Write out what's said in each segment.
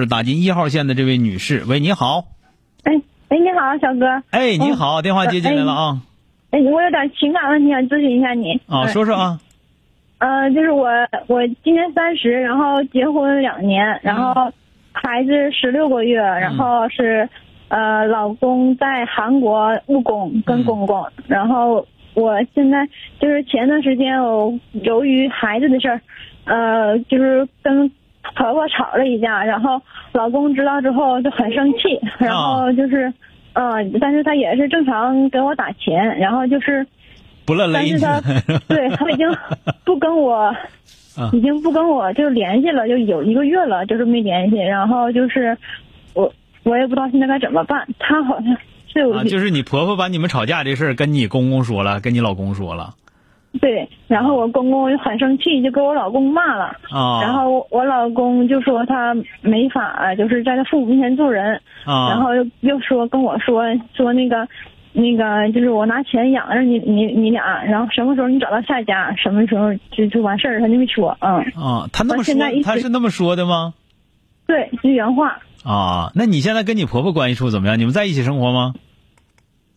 是打进一号线的这位女士，喂，你好。哎哎，你好，小哥。哎，你好，电话接进来了啊。哎，我有点情感问题想咨询一下你。啊，说说啊。呃，就是我，我今年三十，然后结婚两年，然后孩子十六个月，然后是呃，老公在韩国务工跟公公，然后我现在就是前段时间我由于孩子的事儿，呃，就是跟。婆婆吵了一架，然后老公知道之后就很生气，然后就是，嗯，但是他也是正常给我打钱，然后就是，不乐但是他 对他已经不跟我，已经不跟我就联系了，就有一个月了，就是没联系，然后就是我我也不知道现在该怎么办，他好像是有，就是你婆婆把你们吵架这事儿跟你公公说了，跟你老公说了。对，然后我公公就很生气，就给我老公骂了。啊。然后我老公就说他没法，就是在他父母面前做人。啊。然后又又说跟我说说那个，那个就是我拿钱养着你你你俩，然后什么时候你找到下家，什么时候就就完事儿，他就没说。嗯。啊，他那么说，他是那么说的吗？对，是原话。啊，那你现在跟你婆婆关系处怎么样？你们在一起生活吗？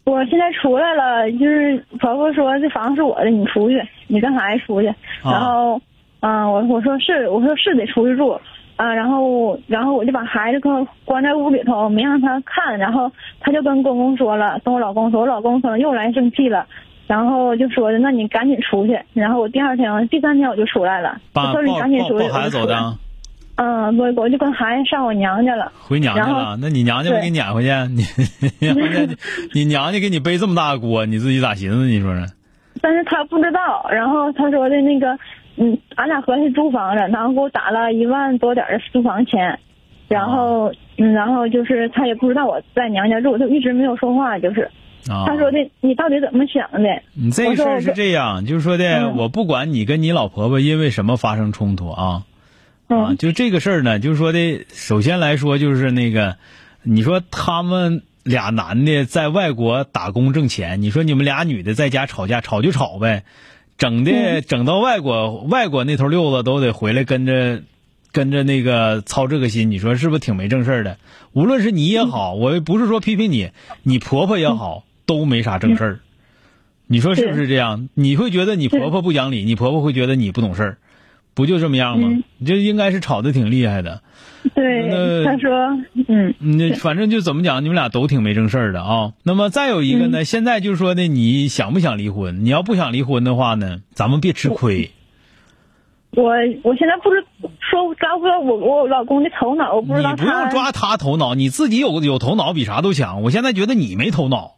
我现在出来了，就是婆婆说这房子是我的，你出去，你跟孩子出去。然后，嗯，我我说是，我说是得出去住，啊，然后然后我就把孩子关在屋里头，没让他看。然后他就跟公公说了，跟我老公说，我老公可能又来生气了，然后就说的，那你赶紧出去。然后我第二天、第三天我就出来了，我说你赶紧出去。嗯，我我就跟孩子上我娘家了，回娘家了。那你娘家没给你撵回去？你你娘家给你背这么大锅，你自己咋寻思？你说呢。但是他不知道，然后他说的那个，嗯，俺俩合计租房子，然后给我打了一万多点的租房钱，然后嗯，然后就是他也不知道我在娘家住，就一直没有说话，就是。啊他说的，你到底怎么想的？你这个事儿是这样，就是说的，我不管你跟你老婆婆因为什么发生冲突啊。啊，就这个事儿呢，就是说的，首先来说就是那个，你说他们俩男的在外国打工挣钱，你说你们俩女的在家吵架，吵就吵呗，整的整到外国，外国那头溜子都得回来跟着，跟着那个操这个心，你说是不是挺没正事儿的？无论是你也好，我不是说批评你，你婆婆也好，都没啥正事儿。你说是不是这样？你会觉得你婆婆不讲理，你婆婆会觉得你不懂事儿。不就这么样吗？你这应该是吵得挺厉害的。对，他说，嗯，那反正就怎么讲，你们俩都挺没正事儿的啊。那么再有一个呢，现在就是说呢，你想不想离婚？你要不想离婚的话呢，咱们别吃亏。我我现在不是说抓不到我我老公的头脑，我不知道你不用抓他头脑，你自己有有头脑比啥都强。我现在觉得你没头脑。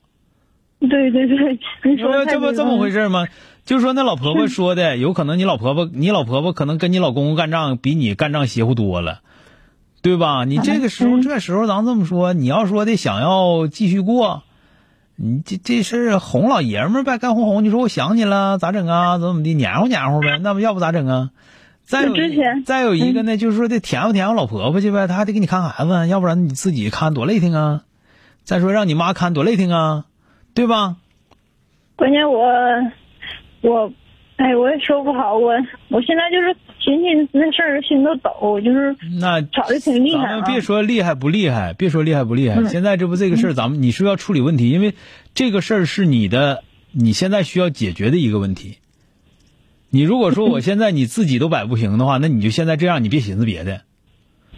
对对对，你说这不这么回事吗？就是说，那老婆婆说的，有可能你老婆婆，你老婆婆可能跟你老公公干仗比你干仗邪乎多了，对吧？你这个时候，这时候咱这么说，你要说的想要继续过，你这这事哄老爷们儿呗，干哄哄。你说我想你了，咋整啊？怎么怎么的，黏糊黏糊呗？那不要不咋整啊？再有再有一个呢，就是说得甜乎甜乎老婆婆去呗，她还得给你看孩子，要不然你自己看多累挺啊。再说让你妈看多累挺啊，对吧？关键我。我，哎，我也说不好，我我现在就是寻思那事儿，心都抖，就是那吵的挺厉害。咱们别说厉害不厉害，别说厉害不厉害。现在这不这个事儿，咱们你是要处理问题，因为这个事儿是你的，你现在需要解决的一个问题。你如果说我现在你自己都摆不平的话，那你就现在这样，你别寻思别的，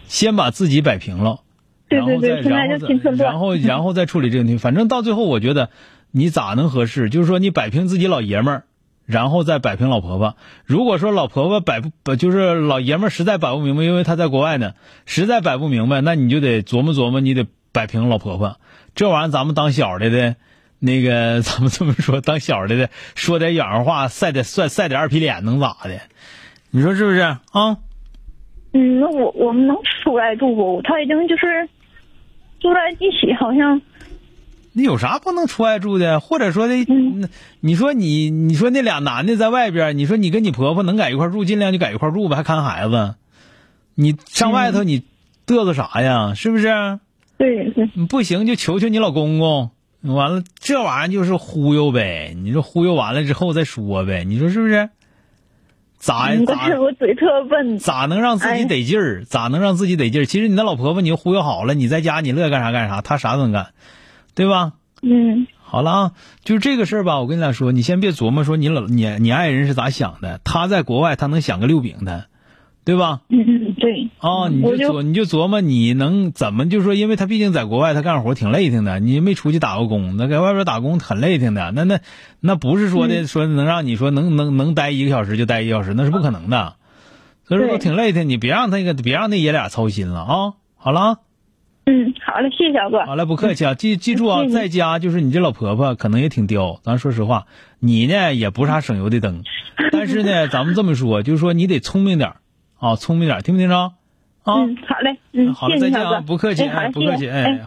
先把自己摆平了，然后再然后再然后然后再处理这个问题。反正到最后，我觉得你咋能合适？就是说你摆平自己老爷们儿。然后再摆平老婆婆。如果说老婆婆摆不，就是老爷们实在摆不明白，因为他在国外呢，实在摆不明白，那你就得琢磨琢磨，你得摆平老婆婆。这玩意儿咱们当小的的，那个 咱们这么说，当小的的说点洋话，晒点晒晒点二皮脸，能咋的？你说是不是啊？嗯，那我我们能出来住不？他已经就是。住在一起好像。那有啥不能出外住的？或者说的，嗯，你说你，你说那俩男的在外边，你说你跟你婆婆能在一块住，尽量就在一块住呗，还看孩子。你上外头你嘚瑟啥呀？是不是？对对。不行就求求你老公公。完了，这玩意儿就是忽悠呗。你说忽悠完了之后再说呗。你说是不是？咋咋？我嘴特笨。咋能让自己得劲儿？咋能让自己得劲儿？其实你那老婆婆，你就忽悠好了，你在家你乐干啥干啥，她啥都能干。对吧？嗯，好了啊，就是这个事儿吧。我跟你俩说，你先别琢磨说你老你你爱人是咋想的。他在国外，他能想个六饼的，对吧？嗯嗯，对。啊，你就琢你就琢磨你能怎么就说，因为他毕竟在国外，他干活挺累挺的。你没出去打过工，那在外边打工很累挺的。那那那不是说的说能让你说能能能待一个小时就待一个小时，那是不可能的。所以说挺累的，你别让那个别让那爷俩操心了啊。好了。嗯，好嘞，谢谢小哥。好嘞，不客气啊，记记住啊，在家就是你这老婆婆可能也挺刁，咱说实话，你呢也不是啥省油的灯，但是呢，咱们这么说，就是说你得聪明点啊，聪明点听没听着？啊，嗯，好嘞，嗯，好嘞，再见啊，不客气，哎，不客气，哎。